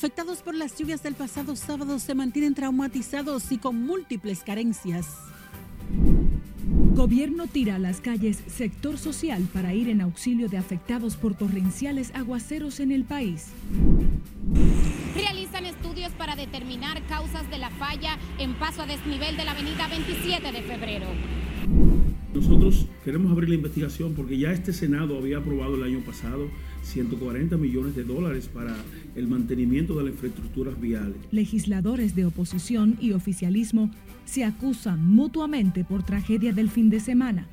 Afectados por las lluvias del pasado sábado se mantienen traumatizados y con múltiples carencias. Gobierno tira a las calles sector social para ir en auxilio de afectados por torrenciales aguaceros en el país. Realizan estudios para determinar causas de la falla en paso a desnivel de la avenida 27 de febrero. Nosotros queremos abrir la investigación porque ya este Senado había aprobado el año pasado 140 millones de dólares para el mantenimiento de las infraestructuras viales. Legisladores de oposición y oficialismo se acusan mutuamente por tragedia del fin de semana.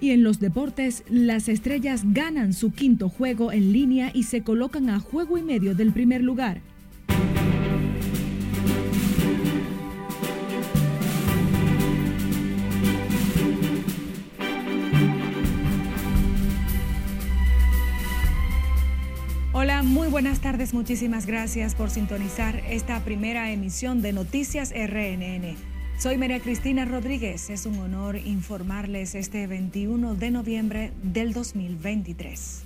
Y en los deportes, las estrellas ganan su quinto juego en línea y se colocan a juego y medio del primer lugar. Hola, muy buenas tardes. Muchísimas gracias por sintonizar esta primera emisión de Noticias RNN. Soy María Cristina Rodríguez. Es un honor informarles este 21 de noviembre del 2023.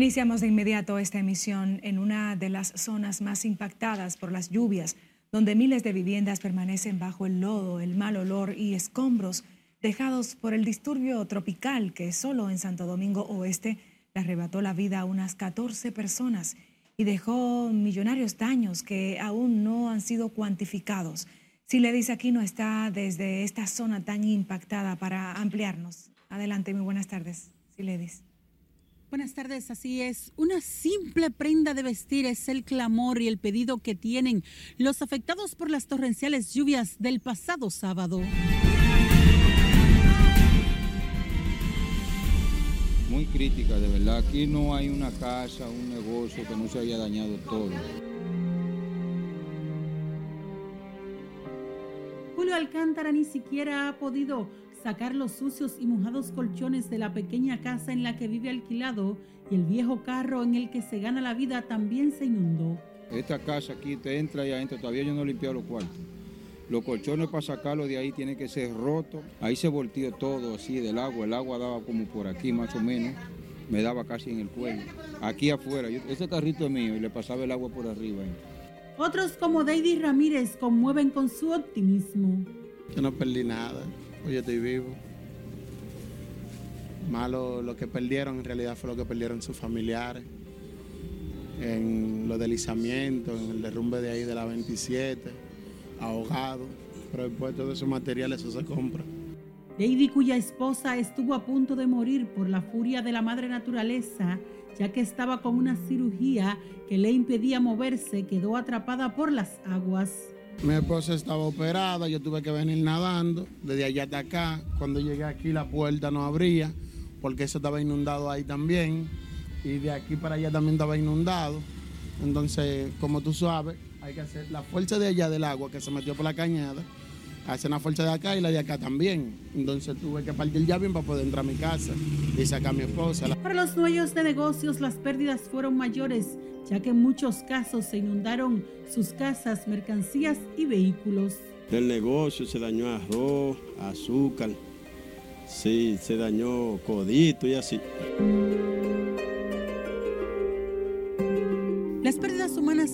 Iniciamos de inmediato esta emisión en una de las zonas más impactadas por las lluvias, donde miles de viviendas permanecen bajo el lodo, el mal olor y escombros dejados por el disturbio tropical que solo en Santo Domingo Oeste le arrebató la vida a unas 14 personas y dejó millonarios daños que aún no han sido cuantificados. Si le dice aquí no está desde esta zona tan impactada para ampliarnos. Adelante, muy buenas tardes. Si le dice. Buenas tardes, así es. Una simple prenda de vestir es el clamor y el pedido que tienen los afectados por las torrenciales lluvias del pasado sábado. Muy crítica, de verdad. Aquí no hay una casa, un negocio que no se haya dañado todo. Julio Alcántara ni siquiera ha podido sacar los sucios y mojados colchones de la pequeña casa en la que vive alquilado y el viejo carro en el que se gana la vida también se inundó. Esta casa aquí te entra y adentro, todavía yo no he limpiado los cuartos. Los colchones para sacarlo de ahí tienen que ser rotos. Ahí se volteó todo así del agua. El agua daba como por aquí más o menos. Me daba casi en el cuello. Aquí afuera, ese carrito es mío y le pasaba el agua por arriba. Otros como David Ramírez conmueven con su optimismo. Yo no perdí nada. Hoy estoy vivo. Malo lo que perdieron en realidad fue lo que perdieron sus familiares. En los deslizamientos, en el derrumbe de ahí de la 27, ahogado. Pero después todos esos materiales eso se compra. Lady, cuya esposa estuvo a punto de morir por la furia de la madre naturaleza, ya que estaba con una cirugía que le impedía moverse, quedó atrapada por las aguas. Mi esposa estaba operada, yo tuve que venir nadando desde allá hasta acá. Cuando llegué aquí la puerta no abría porque eso estaba inundado ahí también. Y de aquí para allá también estaba inundado. Entonces, como tú sabes, hay que hacer la fuerza de allá del agua que se metió por la cañada. Hacer la fuerza de acá y la de acá también. Entonces tuve que partir ya bien para poder entrar a mi casa y sacar a mi esposa. Para los dueños de negocios las pérdidas fueron mayores ya que en muchos casos se inundaron sus casas, mercancías y vehículos. Del negocio se dañó arroz, azúcar, sí, se dañó codito y así.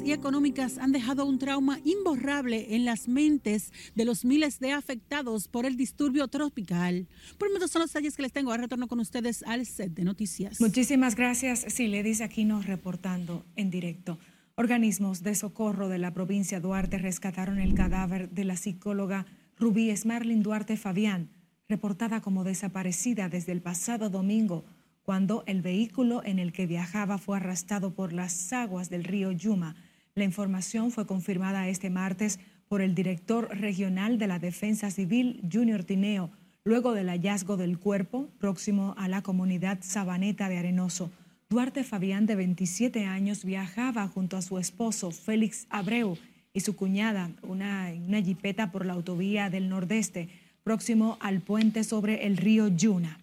Y económicas han dejado un trauma imborrable en las mentes de los miles de afectados por el disturbio tropical. Por lo son los detalles que les tengo. Ahora retorno con ustedes al set de noticias. Muchísimas gracias. Sí, le dice nos reportando en directo. Organismos de socorro de la provincia Duarte rescataron el cadáver de la psicóloga Rubí Esmarlin Duarte Fabián, reportada como desaparecida desde el pasado domingo cuando el vehículo en el que viajaba fue arrastrado por las aguas del río Yuma. La información fue confirmada este martes por el director regional de la Defensa Civil, Junior Tineo, luego del hallazgo del cuerpo próximo a la comunidad Sabaneta de Arenoso. Duarte Fabián, de 27 años, viajaba junto a su esposo, Félix Abreu, y su cuñada, una, una jipeta por la autovía del Nordeste, próximo al puente sobre el río Yuna.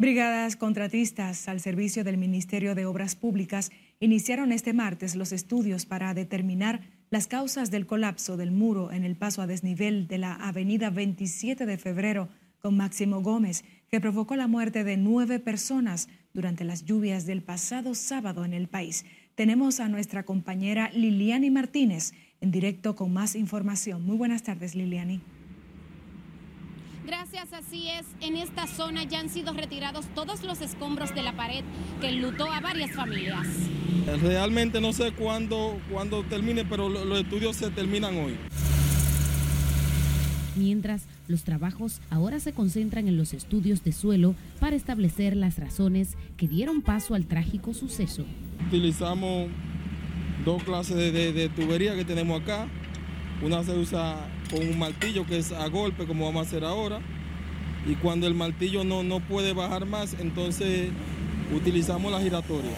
Brigadas contratistas al servicio del Ministerio de Obras Públicas iniciaron este martes los estudios para determinar las causas del colapso del muro en el paso a desnivel de la avenida 27 de febrero con Máximo Gómez, que provocó la muerte de nueve personas durante las lluvias del pasado sábado en el país. Tenemos a nuestra compañera Liliani Martínez en directo con más información. Muy buenas tardes, Liliani. Gracias, así es. En esta zona ya han sido retirados todos los escombros de la pared que enlutó a varias familias. Realmente no sé cuándo, cuándo termine, pero los estudios se terminan hoy. Mientras, los trabajos ahora se concentran en los estudios de suelo para establecer las razones que dieron paso al trágico suceso. Utilizamos dos clases de, de tubería que tenemos acá. Una se usa con un martillo que es a golpe como vamos a hacer ahora. Y cuando el martillo no, no puede bajar más, entonces utilizamos la giratoria.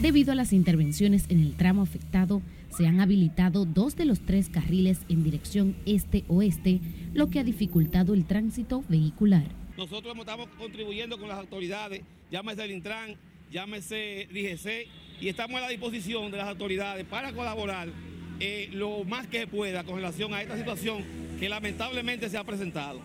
Debido a las intervenciones en el tramo afectado, se han habilitado dos de los tres carriles en dirección este-oeste, lo que ha dificultado el tránsito vehicular. Nosotros estamos contribuyendo con las autoridades, llámese el Intran, llámese DGC, y estamos a la disposición de las autoridades para colaborar eh, lo más que pueda con relación a esta situación que lamentablemente se ha presentado.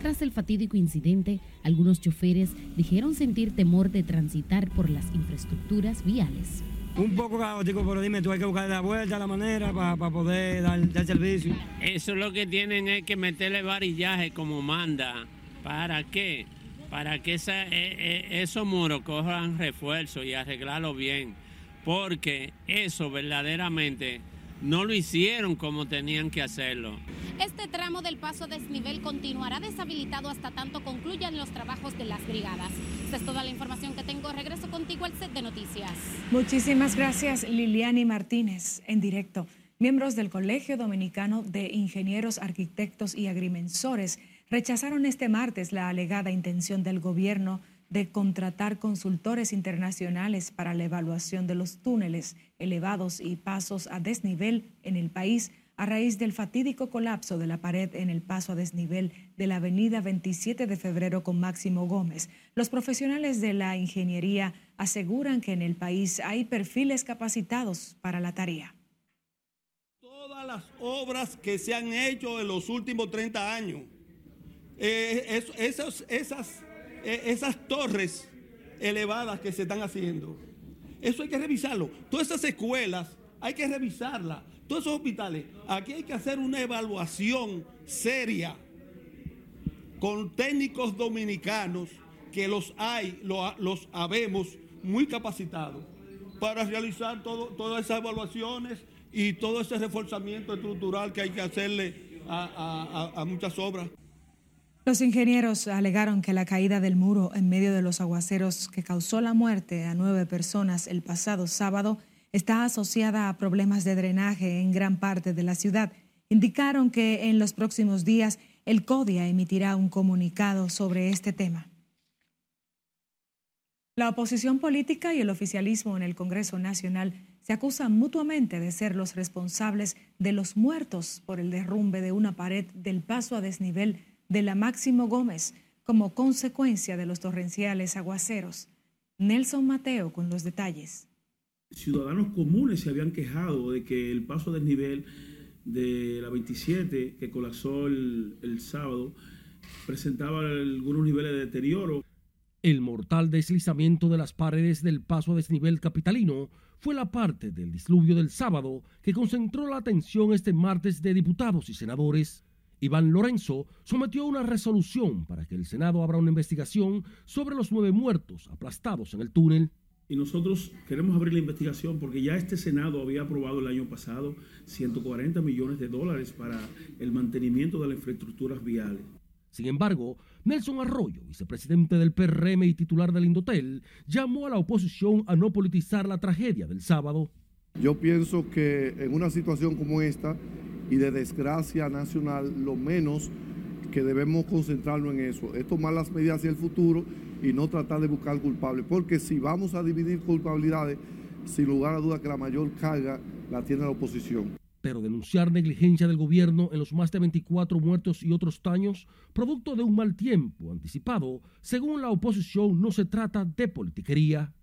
Tras el fatídico incidente, algunos choferes dijeron sentir temor de transitar por las infraestructuras viales. Un poco caótico, pero dime, tú hay que buscar la vuelta, la manera para poder dar, servicio. Eso lo que tienen es que meterle varillaje como manda. ¿Para qué? Para que esa, eh, eh, esos muros cojan refuerzo y arreglarlo bien porque eso verdaderamente no lo hicieron como tenían que hacerlo. Este tramo del paso a desnivel continuará deshabilitado hasta tanto concluyan los trabajos de las brigadas. Esta es toda la información que tengo. Regreso contigo al set de noticias. Muchísimas gracias, Liliani Martínez, en directo. Miembros del Colegio Dominicano de Ingenieros, Arquitectos y Agrimensores rechazaron este martes la alegada intención del gobierno de contratar consultores internacionales para la evaluación de los túneles elevados y pasos a desnivel en el país a raíz del fatídico colapso de la pared en el paso a desnivel de la avenida 27 de febrero con Máximo Gómez. Los profesionales de la ingeniería aseguran que en el país hay perfiles capacitados para la tarea. Todas las obras que se han hecho en los últimos 30 años, eh, esas esas torres elevadas que se están haciendo. Eso hay que revisarlo. Todas esas escuelas hay que revisarlas. Todos esos hospitales. Aquí hay que hacer una evaluación seria con técnicos dominicanos que los hay, los, habemos muy capacitados para realizar todas esas evaluaciones y todo ese reforzamiento estructural que hay que hacerle a muchas obras. Los ingenieros alegaron que la caída del muro en medio de los aguaceros que causó la muerte a nueve personas el pasado sábado está asociada a problemas de drenaje en gran parte de la ciudad. Indicaron que en los próximos días el CODIA emitirá un comunicado sobre este tema. La oposición política y el oficialismo en el Congreso Nacional se acusan mutuamente de ser los responsables de los muertos por el derrumbe de una pared del paso a desnivel de la Máximo Gómez como consecuencia de los torrenciales aguaceros. Nelson Mateo con los detalles. Ciudadanos comunes se habían quejado de que el paso del nivel de la 27 que colapsó el, el sábado presentaba algunos niveles de deterioro. El mortal deslizamiento de las paredes del paso a desnivel capitalino fue la parte del disluvio del sábado que concentró la atención este martes de diputados y senadores. Iván Lorenzo sometió una resolución para que el Senado abra una investigación sobre los nueve muertos aplastados en el túnel. Y nosotros queremos abrir la investigación porque ya este Senado había aprobado el año pasado 140 millones de dólares para el mantenimiento de las infraestructuras viales. Sin embargo, Nelson Arroyo, vicepresidente del PRM y titular del Indotel, llamó a la oposición a no politizar la tragedia del sábado. Yo pienso que en una situación como esta, y de desgracia nacional, lo menos que debemos concentrarnos en eso, es tomar las medidas hacia el futuro y no tratar de buscar culpables, porque si vamos a dividir culpabilidades, sin lugar a duda que la mayor carga la tiene la oposición. pero denunciar negligencia del gobierno en los más de 24 muertos y otros daños, producto de un mal tiempo anticipado, según la oposición, no se trata de politiquería.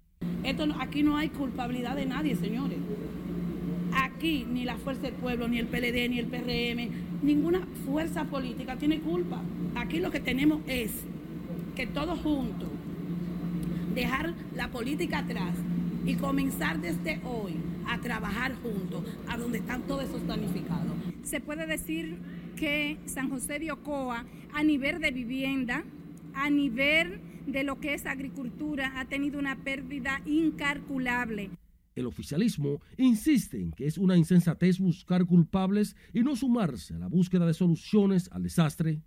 Esto aquí no hay culpabilidad de nadie, señores. Aquí ni la Fuerza del Pueblo, ni el PLD, ni el PRM, ninguna fuerza política tiene culpa. Aquí lo que tenemos es que todos juntos dejar la política atrás y comenzar desde hoy a trabajar juntos a donde están todos esos damnificados. Se puede decir que San José de Ocoa, a nivel de vivienda, a nivel de lo que es agricultura, ha tenido una pérdida incalculable. El oficialismo insiste en que es una insensatez buscar culpables y no sumarse a la búsqueda de soluciones al desastre.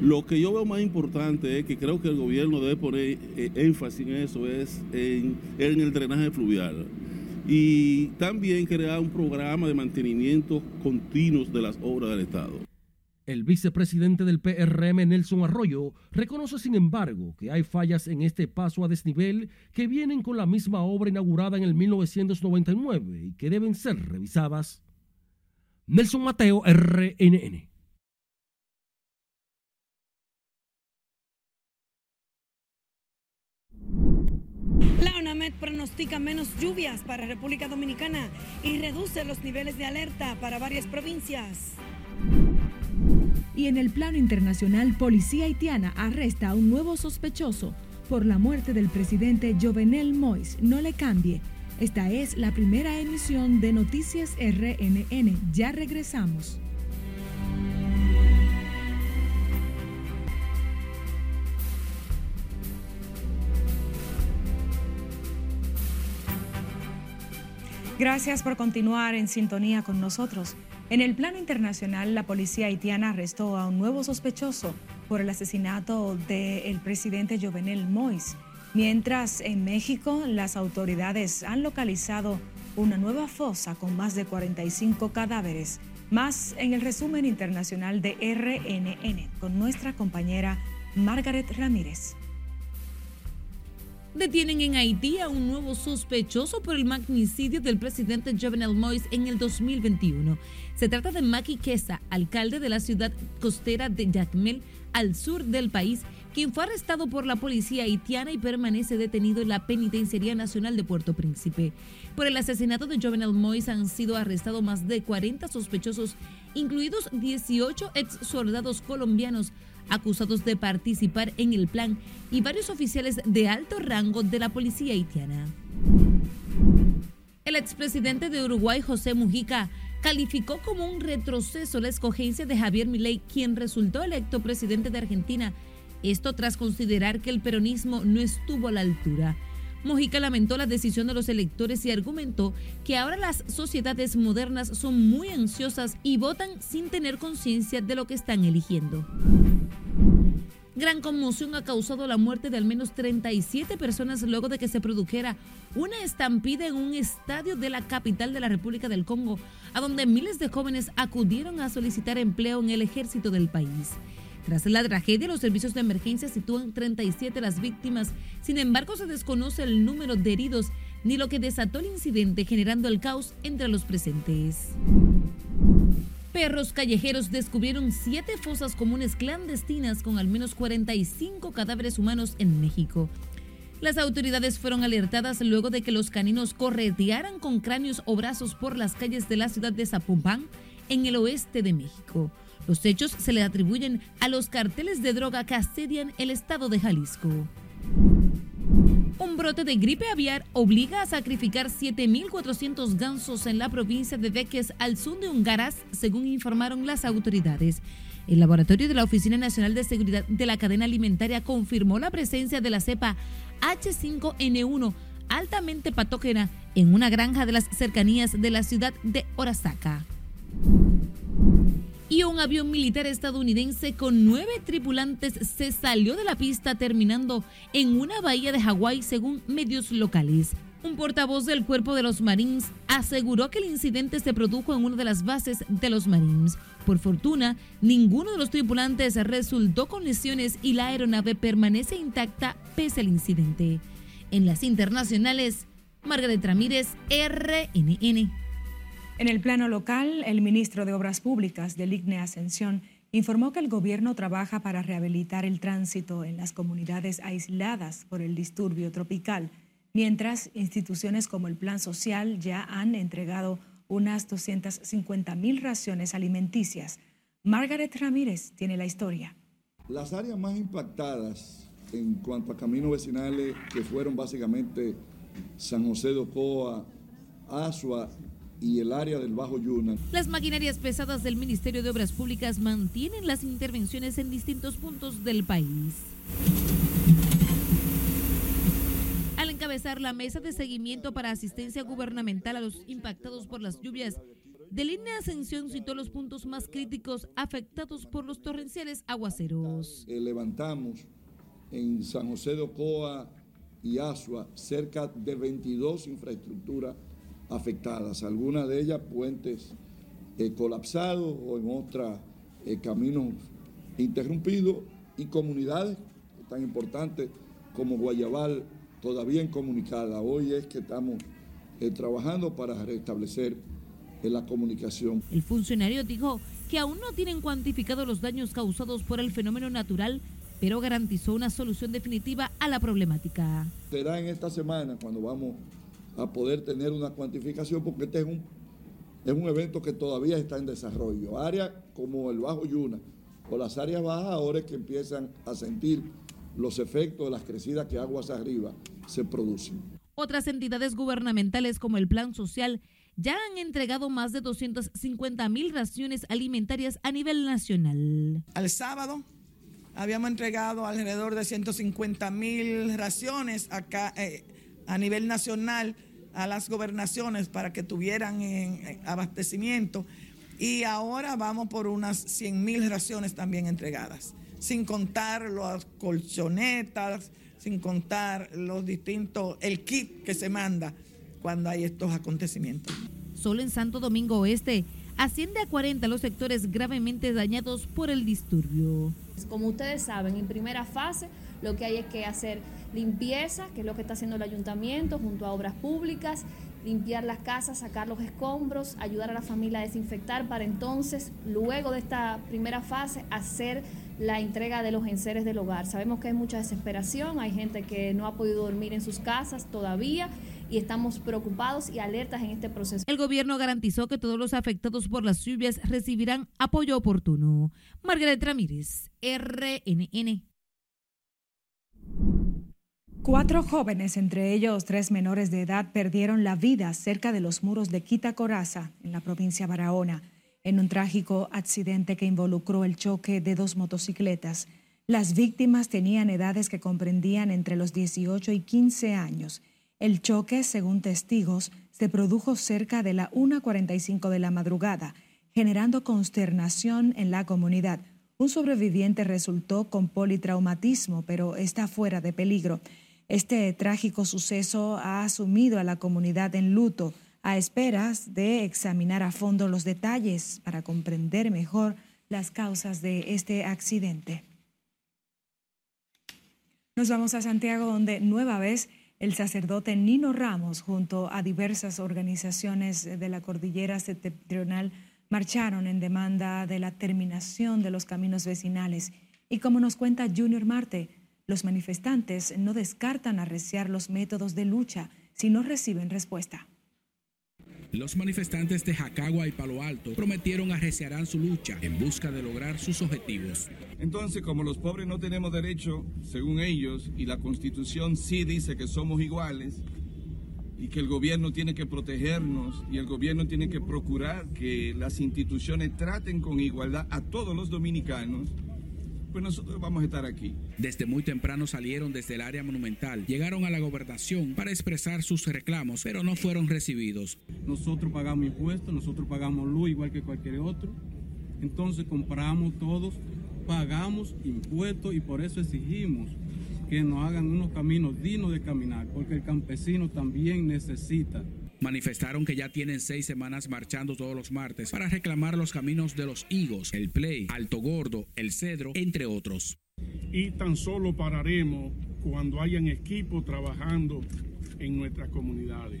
Lo que yo veo más importante es que creo que el gobierno debe poner eh, énfasis en eso, es en, el drenaje fluvial y también crear un programa de mantenimiento continuos de las obras del Estado. El vicepresidente del PRM, Nelson Arroyo, reconoce sin embargo que hay fallas en este paso a desnivel que vienen con la misma obra inaugurada en el 1999 y que deben ser revisadas. Nelson Mateo, RNN. La UNAMED pronostica menos lluvias para República Dominicana y reduce los niveles de alerta para varias provincias. Y en el plano internacional, policía haitiana arresta a un nuevo sospechoso por la muerte del presidente Jovenel Mois. No le cambie. Esta es la primera emisión de Noticias RNN. Ya regresamos. Gracias por continuar en sintonía con nosotros. En el plano internacional, la policía haitiana arrestó a un nuevo sospechoso por el asesinato del presidente Jovenel Mois, mientras en México las autoridades han localizado una nueva fosa con más de 45 cadáveres. Más en el resumen internacional de RNN con nuestra compañera Margaret Ramírez. Detienen en Haití a un nuevo sospechoso por el magnicidio del presidente Jovenel Moïse en el 2021. Se trata de Maki Kesa, alcalde de la ciudad costera de Jacmel, al sur del país, quien fue arrestado por la policía haitiana y permanece detenido en la Penitenciaría Nacional de Puerto Príncipe. Por el asesinato de Jovenel Moïse han sido arrestados más de 40 sospechosos, incluidos 18 ex soldados colombianos acusados de participar en el plan y varios oficiales de alto rango de la policía haitiana. El expresidente de Uruguay, José Mujica, calificó como un retroceso la escogencia de Javier Milei, quien resultó electo presidente de Argentina. Esto tras considerar que el peronismo no estuvo a la altura. Mujica lamentó la decisión de los electores y argumentó que ahora las sociedades modernas son muy ansiosas y votan sin tener conciencia de lo que están eligiendo. Gran conmoción ha causado la muerte de al menos 37 personas luego de que se produjera una estampida en un estadio de la capital de la República del Congo, a donde miles de jóvenes acudieron a solicitar empleo en el ejército del país. Tras la tragedia, los servicios de emergencia sitúan 37 las víctimas. Sin embargo, se desconoce el número de heridos ni lo que desató el incidente, generando el caos entre los presentes. Perros callejeros descubrieron siete fosas comunes clandestinas con al menos 45 cadáveres humanos en México. Las autoridades fueron alertadas luego de que los caninos corretearan con cráneos o brazos por las calles de la ciudad de Zapopan, en el oeste de México. Los hechos se le atribuyen a los carteles de droga que asedian el estado de Jalisco. Un brote de gripe aviar obliga a sacrificar 7.400 gansos en la provincia de Beques al sur de Ungaras, según informaron las autoridades. El laboratorio de la Oficina Nacional de Seguridad de la Cadena Alimentaria confirmó la presencia de la cepa H5N1 altamente patógena en una granja de las cercanías de la ciudad de Oaxaca y un avión militar estadounidense con nueve tripulantes se salió de la pista terminando en una bahía de Hawái según medios locales. Un portavoz del cuerpo de los Marines aseguró que el incidente se produjo en una de las bases de los Marines. Por fortuna, ninguno de los tripulantes resultó con lesiones y la aeronave permanece intacta pese al incidente. En las internacionales, Margaret Ramírez, RNN. En el plano local, el ministro de Obras Públicas del IGNE Ascensión informó que el gobierno trabaja para rehabilitar el tránsito en las comunidades aisladas por el disturbio tropical, mientras instituciones como el Plan Social ya han entregado unas 250 mil raciones alimenticias. Margaret Ramírez tiene la historia. Las áreas más impactadas en cuanto a caminos vecinales, que fueron básicamente San José de Ocoa, Asua y el área del Bajo Yuna. Las maquinarias pesadas del Ministerio de Obras Públicas mantienen las intervenciones en distintos puntos del país. Al encabezar la mesa de seguimiento para asistencia gubernamental a los impactados por las lluvias, de línea Ascensión citó los puntos más críticos afectados por los torrenciales aguaceros. Eh, levantamos en San José de Ocoa y Asua cerca de 22 infraestructuras afectadas, algunas de ellas puentes eh, colapsados o en otras eh, caminos interrumpidos y comunidades tan importantes como Guayabal todavía incomunicada. Hoy es que estamos eh, trabajando para restablecer la comunicación. El funcionario dijo que aún no tienen cuantificado los daños causados por el fenómeno natural, pero garantizó una solución definitiva a la problemática. Será en esta semana cuando vamos a poder tener una cuantificación, porque este es un, es un evento que todavía está en desarrollo. Áreas como el Bajo Yuna o las áreas bajas ahora es que empiezan a sentir los efectos de las crecidas que aguas arriba se producen. Otras entidades gubernamentales como el Plan Social ya han entregado más de 250 mil raciones alimentarias a nivel nacional. Al sábado habíamos entregado alrededor de 150 mil raciones acá eh, a nivel nacional a las gobernaciones para que tuvieran abastecimiento y ahora vamos por unas 100 mil raciones también entregadas, sin contar las colchonetas, sin contar los distintos, el kit que se manda cuando hay estos acontecimientos. Solo en Santo Domingo Oeste asciende a 40 los sectores gravemente dañados por el disturbio. Como ustedes saben, en primera fase lo que hay es que hacer limpieza, que es lo que está haciendo el ayuntamiento junto a obras públicas, limpiar las casas, sacar los escombros, ayudar a la familia a desinfectar para entonces, luego de esta primera fase, hacer la entrega de los enseres del hogar. Sabemos que hay mucha desesperación, hay gente que no ha podido dormir en sus casas todavía y estamos preocupados y alertas en este proceso. El gobierno garantizó que todos los afectados por las lluvias recibirán apoyo oportuno. Margaret Ramírez, RNN. Cuatro jóvenes, entre ellos tres menores de edad, perdieron la vida cerca de los muros de Quita Coraza, en la provincia de Barahona, en un trágico accidente que involucró el choque de dos motocicletas. Las víctimas tenían edades que comprendían entre los 18 y 15 años. El choque, según testigos, se produjo cerca de la 1.45 de la madrugada, generando consternación en la comunidad. Un sobreviviente resultó con politraumatismo, pero está fuera de peligro. Este trágico suceso ha asumido a la comunidad en luto a esperas de examinar a fondo los detalles para comprender mejor las causas de este accidente. Nos vamos a Santiago donde nueva vez el sacerdote Nino Ramos junto a diversas organizaciones de la cordillera septentrional marcharon en demanda de la terminación de los caminos vecinales. Y como nos cuenta Junior Marte, los manifestantes no descartan arreciar los métodos de lucha si no reciben respuesta. Los manifestantes de Jacagua y Palo Alto prometieron arreciarán su lucha en busca de lograr sus objetivos. Entonces, como los pobres no tenemos derecho, según ellos, y la constitución sí dice que somos iguales, y que el gobierno tiene que protegernos y el gobierno tiene que procurar que las instituciones traten con igualdad a todos los dominicanos, pues nosotros vamos a estar aquí. Desde muy temprano salieron desde el área monumental, llegaron a la gobernación para expresar sus reclamos, pero no fueron recibidos. Nosotros pagamos impuestos, nosotros pagamos luz igual que cualquier otro, entonces compramos todos, pagamos impuestos y por eso exigimos que nos hagan unos caminos dignos de caminar, porque el campesino también necesita manifestaron que ya tienen seis semanas marchando todos los martes para reclamar los caminos de los higos, el play, Alto Gordo, el Cedro, entre otros. Y tan solo pararemos cuando hayan equipos trabajando en nuestras comunidades.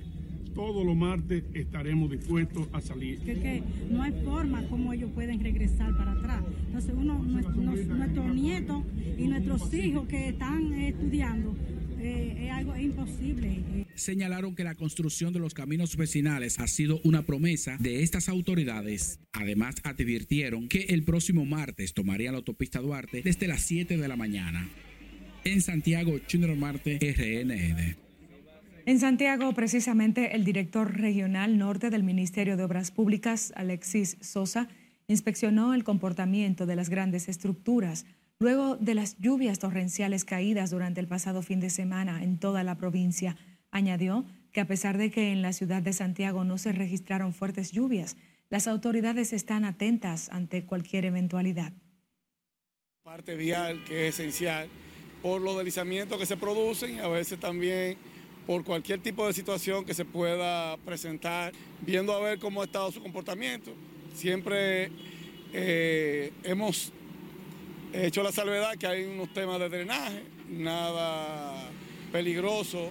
todos los martes estaremos dispuestos a salir. Que, no hay forma como ellos pueden regresar para atrás. Entonces uno, nuestros nietos y nuestros hijos que están estudiando, eh, es algo imposible. Señalaron que la construcción de los caminos vecinales ha sido una promesa de estas autoridades. Además, advirtieron que el próximo martes tomarían la autopista Duarte desde las 7 de la mañana. En Santiago, Junior Marte, RNN. En Santiago, precisamente, el director regional norte del Ministerio de Obras Públicas, Alexis Sosa, inspeccionó el comportamiento de las grandes estructuras luego de las lluvias torrenciales caídas durante el pasado fin de semana en toda la provincia. Añadió que a pesar de que en la ciudad de Santiago no se registraron fuertes lluvias, las autoridades están atentas ante cualquier eventualidad. Parte vial que es esencial por los deslizamientos que se producen y a veces también por cualquier tipo de situación que se pueda presentar, viendo a ver cómo ha estado su comportamiento. Siempre eh, hemos He hecho la salvedad que hay unos temas de drenaje, nada peligroso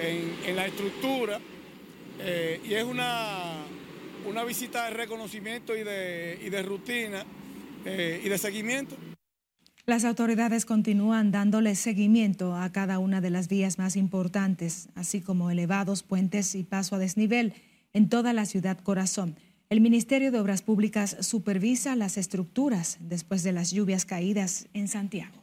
en, la estructura eh, y es una, una visita de reconocimiento y de, rutina eh, y de seguimiento. Las autoridades continúan dándole seguimiento a cada una de las vías más importantes, así como elevados puentes y paso a desnivel en toda la ciudad corazón. El Ministerio de Obras Públicas supervisa las estructuras después de las lluvias caídas en Santiago.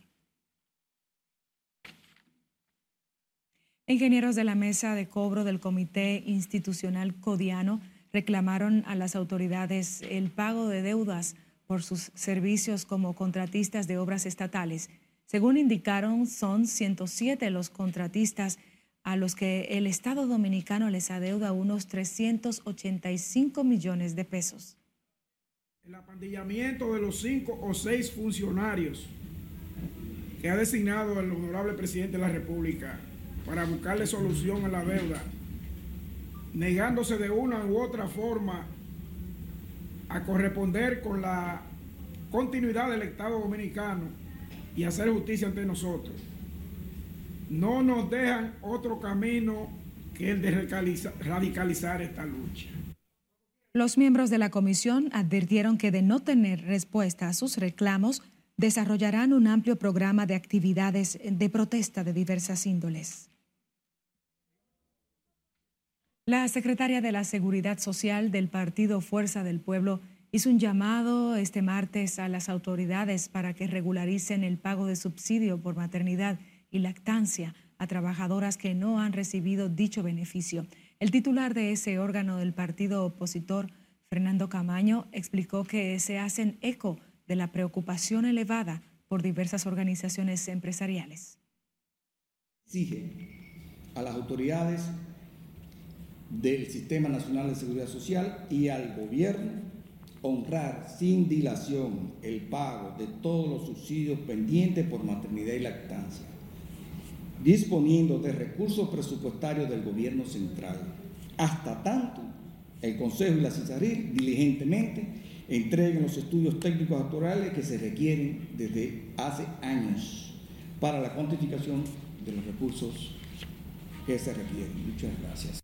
Ingenieros de la mesa de cobro del Comité Institucional Codiano reclamaron a las autoridades el pago de deudas por sus servicios como contratistas de obras estatales. Según indicaron, son 107 los contratistas a los que el Estado dominicano les adeuda unos 385 millones de pesos. El apandillamiento de los cinco o seis funcionarios que ha designado el honorable presidente de la República para buscarle solución a la deuda, negándose de una u otra forma a corresponder con la continuidad del Estado dominicano y hacer justicia ante nosotros no nos dejan otro camino que el de radicalizar esta lucha. Los miembros de la comisión advirtieron que de no tener respuesta a sus reclamos, desarrollarán un amplio programa de actividades de protesta de diversas índoles. La secretaria de la Seguridad Social del Partido Fuerza del Pueblo hizo un llamado este martes a las autoridades para que regularicen el pago de subsidio por maternidad y lactancia a trabajadoras que no han recibido dicho beneficio. El titular de ese órgano del partido opositor, Fernando Camaño, explicó que se hacen eco de la preocupación elevada por diversas organizaciones empresariales. Exige a las autoridades del Sistema Nacional de Seguridad Social y al gobierno honrar sin dilación el pago de todos los subsidios pendientes por maternidad y lactancia disponiendo de recursos presupuestarios del gobierno central, hasta tanto el Consejo y la CISARIL diligentemente entreguen los estudios técnicos actuales que se requieren desde hace años para la cuantificación de los recursos que se requieren. Muchas gracias.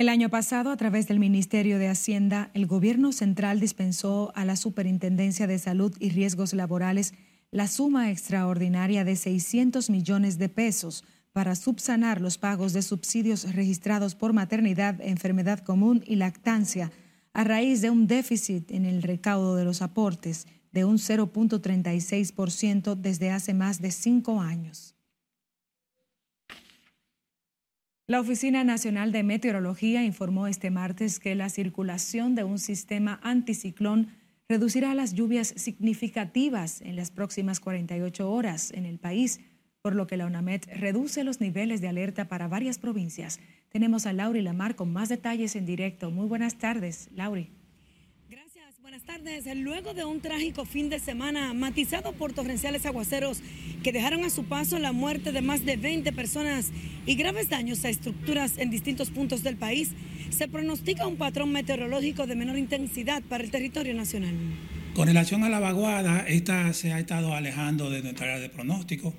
El año pasado, a través del Ministerio de Hacienda, el Gobierno Central dispensó a la Superintendencia de Salud y Riesgos Laborales la suma extraordinaria de 600 millones de pesos para subsanar los pagos de subsidios registrados por maternidad, enfermedad común y lactancia a raíz de un déficit en el recaudo de los aportes de un 0.36% desde hace más de cinco años. La Oficina Nacional de Meteorología informó este martes que la circulación de un sistema anticiclón reducirá las lluvias significativas en las próximas 48 horas en el país, por lo que la UNAMED reduce los niveles de alerta para varias provincias. Tenemos a Lauri Lamar con más detalles en directo. Muy buenas tardes, Lauri. Buenas tardes. Luego de un trágico fin de semana matizado por torrenciales aguaceros que dejaron a su paso la muerte de más de 20 personas y graves daños a estructuras en distintos puntos del país, se pronostica un patrón meteorológico de menor intensidad para el territorio nacional. Con relación a la vaguada, esta se ha estado alejando de nuestra área de pronóstico.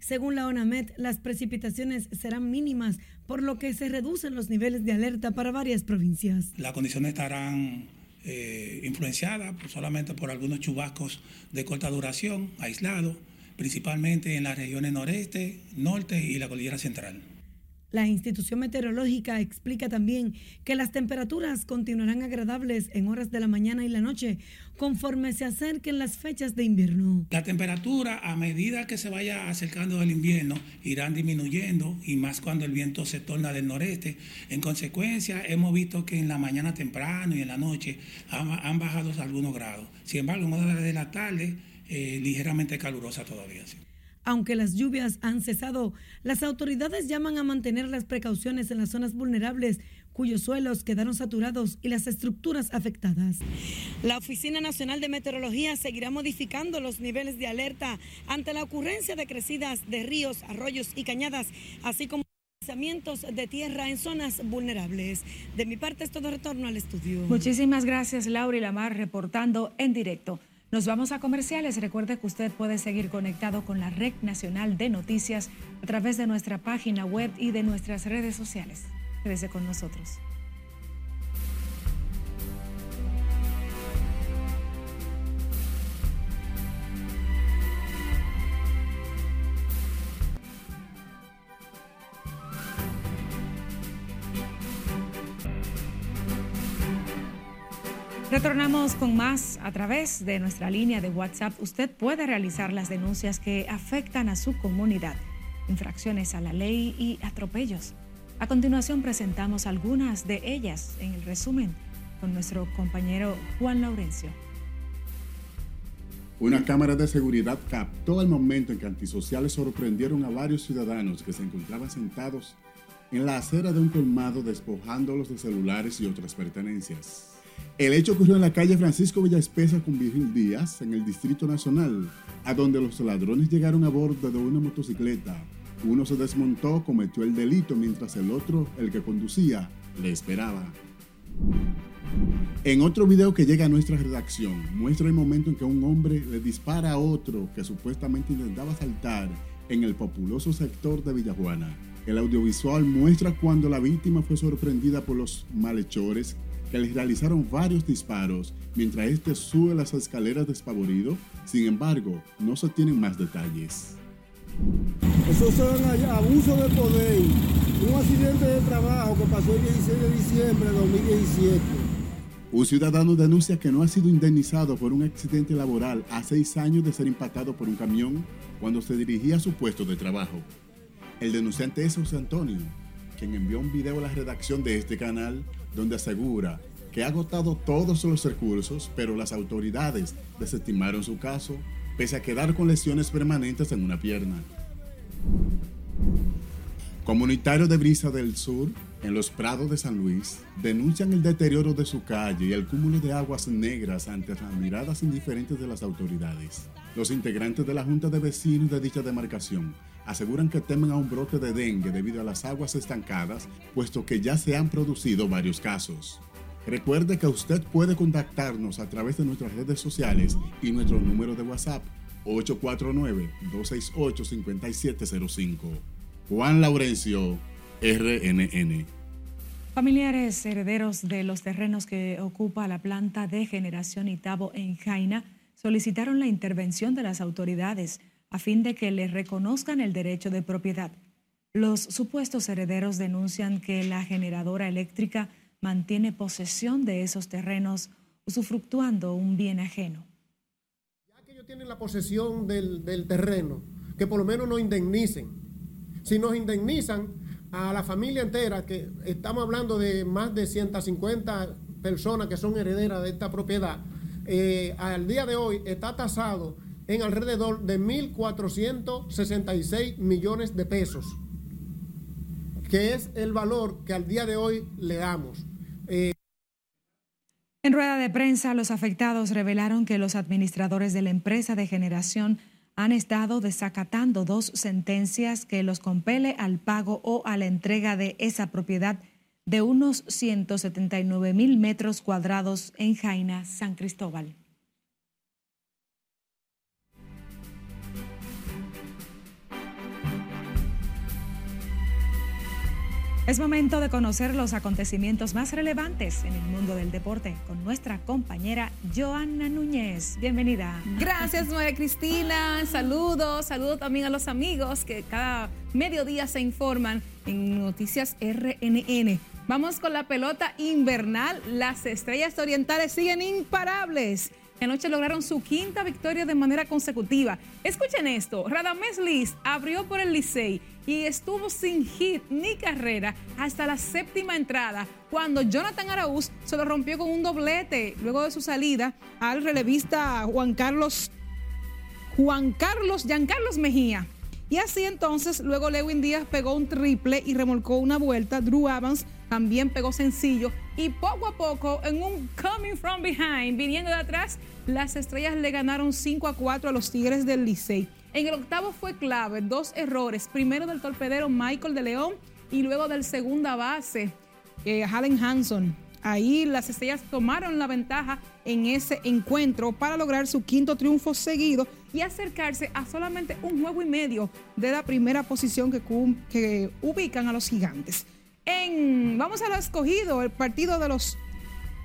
Según la ONAMED, las precipitaciones serán mínimas, por lo que se reducen los niveles de alerta para varias provincias. Las condiciones estarán eh, influenciadas solamente por algunos chubascos de corta duración, aislados, principalmente en las regiones noreste, norte y la cordillera central. La institución meteorológica explica también que las temperaturas continuarán agradables en horas de la mañana y la noche conforme se acerquen las fechas de invierno. La temperatura a medida que se vaya acercando el invierno irán disminuyendo y más cuando el viento se torna del noreste. En consecuencia, hemos visto que en la mañana temprano y en la noche han, bajado algunos grados. Sin embargo, en horas de la tarde, eh, ligeramente calurosa todavía. Aunque las lluvias han cesado, las autoridades llaman a mantener las precauciones en las zonas vulnerables cuyos suelos quedaron saturados y las estructuras afectadas. La Oficina Nacional de Meteorología seguirá modificando los niveles de alerta ante la ocurrencia de crecidas de ríos, arroyos y cañadas, así como deslizamientos de tierra en zonas vulnerables. De mi parte es todo retorno al estudio. Muchísimas gracias Laura y Lamar reportando en directo. Nos vamos a comerciales. Recuerde que usted puede seguir conectado con la Red Nacional de Noticias a través de nuestra página web y de nuestras redes sociales. Quédese con nosotros. Con más a través de nuestra línea de WhatsApp. Usted puede realizar las denuncias que afectan a su comunidad, infracciones a la ley y atropellos. A continuación presentamos algunas de ellas en el resumen con nuestro compañero Juan Laurencio. Una cámara de seguridad captó el momento en que antisociales sorprendieron a varios ciudadanos que se encontraban sentados en la acera de un colmado despojándolos de celulares y otras pertenencias. El hecho ocurrió en la calle Francisco Villaespesa con Virgil Díaz, en el Distrito Nacional, a donde los ladrones llegaron a bordo de una motocicleta. Uno se desmontó, cometió el delito, mientras el otro, el que conducía, le esperaba. En otro video que llega a nuestra redacción, muestra el momento en que un hombre le dispara a otro que supuestamente intentaba saltar en el populoso sector de Villajuana. El audiovisual muestra cuando la víctima fue sorprendida por los malhechores que les realizaron varios disparos mientras este sube las escaleras despavorido. Sin embargo, no se tienen más detalles. Eso son abuso de poder. Un accidente de trabajo que pasó el 16 de diciembre de 2017. Un ciudadano denuncia que no ha sido indemnizado por un accidente laboral a seis años de ser impactado por un camión cuando se dirigía a su puesto de trabajo. El denunciante es José Antonio, quien envió un video a la redacción de este canal donde asegura que ha agotado todos los recursos, pero las autoridades desestimaron su caso, pese a quedar con lesiones permanentes en una pierna. Comunitarios de Brisa del Sur, en los Prados de San Luis, denuncian el deterioro de su calle y el cúmulo de aguas negras ante las miradas indiferentes de las autoridades. Los integrantes de la Junta de Vecinos de dicha demarcación aseguran que temen a un brote de dengue debido a las aguas estancadas, puesto que ya se han producido varios casos. Recuerde que usted puede contactarnos a través de nuestras redes sociales y nuestro número de WhatsApp 849-268-5705. Juan Laurencio, RNN. Familiares herederos de los terrenos que ocupa la planta de generación Itabo en Jaina solicitaron la intervención de las autoridades a fin de que les reconozcan el derecho de propiedad. Los supuestos herederos denuncian que la generadora eléctrica mantiene posesión de esos terrenos, usufructuando un bien ajeno. Ya que ellos tienen la posesión del, del terreno, que por lo menos nos indemnicen. Si nos indemnizan a la familia entera, que estamos hablando de más de 150 personas que son herederas de esta propiedad, eh, al día de hoy está tasado en alrededor de 1.466 millones de pesos, que es el valor que al día de hoy le damos. En rueda de prensa, los afectados revelaron que los administradores de la empresa de generación han estado desacatando dos sentencias que los compele al pago o a la entrega de esa propiedad de unos 179 mil metros cuadrados en Jaina, San Cristóbal. Es momento de conocer los acontecimientos más relevantes en el mundo del deporte con nuestra compañera Joana Núñez. Bienvenida. Gracias, María Cristina. Saludos, saludos también a los amigos que cada mediodía se informan en Noticias RNN. Vamos con la pelota invernal. Las estrellas orientales siguen imparables anoche lograron su quinta victoria de manera consecutiva. Escuchen esto, Radamés Liz abrió por el Licey y estuvo sin hit ni carrera hasta la séptima entrada, cuando Jonathan Araúz se lo rompió con un doblete luego de su salida al relevista Juan Carlos Juan Carlos Giancarlos Mejía. Y así entonces, luego Lewin Díaz pegó un triple y remolcó una vuelta. Drew Evans también pegó sencillo. Y poco a poco, en un coming from behind, viniendo de atrás, las estrellas le ganaron 5 a 4 a los Tigres del Licey. En el octavo fue clave, dos errores. Primero del torpedero Michael de León y luego del segunda base, eh, Allen Hanson. Ahí las estrellas tomaron la ventaja en ese encuentro para lograr su quinto triunfo seguido y acercarse a solamente un juego y medio de la primera posición que, ubican a los gigantes. En, vamos a lo escogido, el partido de los,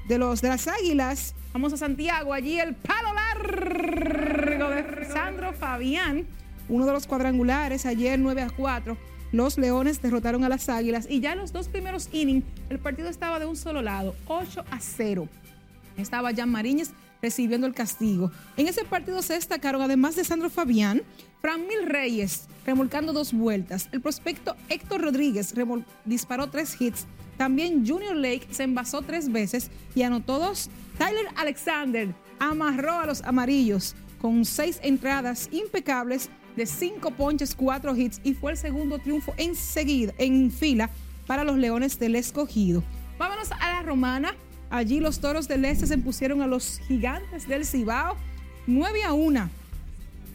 de los de las Águilas. Vamos a Santiago, allí el palo largo de Sandro Fabián, uno de los cuadrangulares, ayer 9 a 4 los Leones derrotaron a las Águilas y ya en los dos primeros innings el partido estaba de un solo lado, 8 a 0. Estaba Jan Mariñez recibiendo el castigo. En ese partido se destacaron, además de Sandro Fabián, Fran Mil Reyes remolcando dos vueltas. El prospecto Héctor Rodríguez disparó tres hits. También Junior Lake se envasó tres veces y anotó dos. Tyler Alexander amarró a los amarillos con seis entradas impecables de cinco ponches, cuatro hits y fue el segundo triunfo enseguida, en fila para los Leones del Escogido. Vámonos a la Romana. Allí los Toros del Este se impusieron a los Gigantes del Cibao 9 a 1.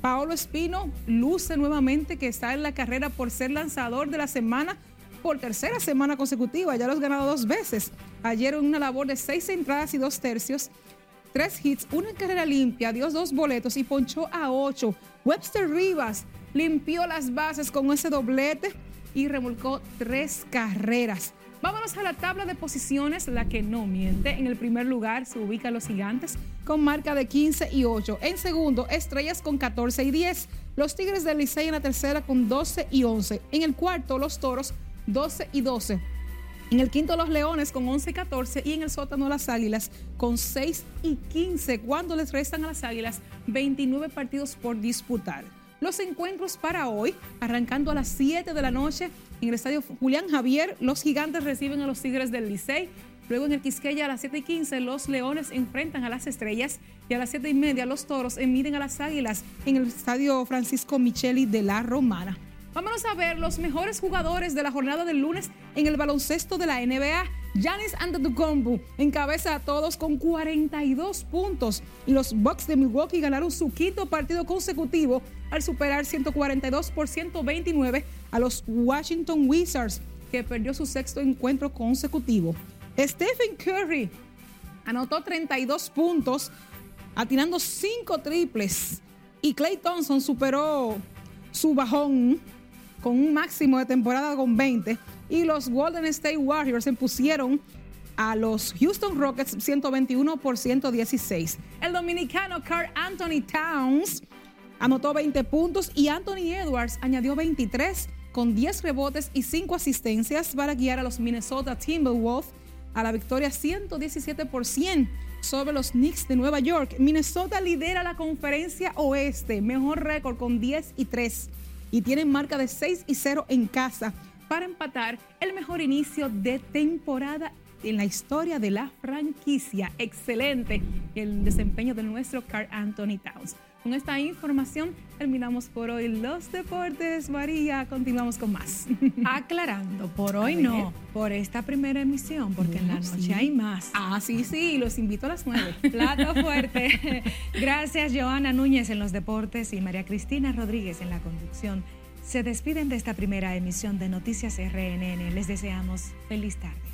Paolo Espino luce nuevamente que está en la carrera por ser lanzador de la semana por tercera semana consecutiva. Ya los ganado dos veces. Ayer una labor de seis entradas y dos tercios, tres hits, una carrera limpia, dio dos boletos y ponchó a ocho Webster Rivas limpió las bases con ese doblete y remolcó tres carreras. Vámonos a la tabla de posiciones, la que no miente. En el primer lugar se ubican los gigantes con marca de 15 y 8. En segundo, Estrellas con 14 y 10. Los Tigres del Licey en la tercera con 12 y 11. En el cuarto, los Toros 12 y 12. En el quinto, los Leones con 11 y 14. Y en el sótano, las Águilas con 6 y 15. Cuando les restan a las Águilas 29 partidos por disputar. Los encuentros para hoy, arrancando a las 7 de la noche en el estadio Julián Javier, los gigantes reciben a los Tigres del Licey. Luego en el Quisqueya a las 7 y 15 los Leones enfrentan a las Estrellas y a las 7 y media los Toros miden a las Águilas en el estadio Francisco Micheli de la Romana. Vámonos a ver los mejores jugadores de la jornada del lunes en el baloncesto de la NBA. Giannis Antetokounmpo encabeza a todos con 42 puntos y los Bucks de Milwaukee ganaron su quinto partido consecutivo al superar 142 por 129 a los Washington Wizards, que perdió su sexto encuentro consecutivo. Stephen Curry anotó 32 puntos, atinando 5 triples, y Clay Thompson superó su bajón con un máximo de temporada con 20 y los Golden State Warriors se impusieron a los Houston Rockets 121 por 116. El dominicano Carl Anthony Towns anotó 20 puntos y Anthony Edwards añadió 23 con 10 rebotes y 5 asistencias para guiar a los Minnesota Timberwolves a la victoria 117 por 100 sobre los Knicks de Nueva York. Minnesota lidera la conferencia oeste, mejor récord con 10 y 3 y tienen marca de 6 y 0 en casa para empatar el mejor inicio de temporada en la historia de la franquicia. Excelente el desempeño de nuestro Carl Anthony Towns. Con esta información terminamos por hoy los deportes. María, continuamos con más. Aclarando, por hoy no, por esta primera emisión, porque en la noche hay más. Ah, sí, sí, los invito a las nueve. Plato fuerte. Gracias, Joana Núñez en los deportes y María Cristina Rodríguez en la conducción. Se despiden de esta primera emisión de Noticias RNN. Les deseamos feliz tarde.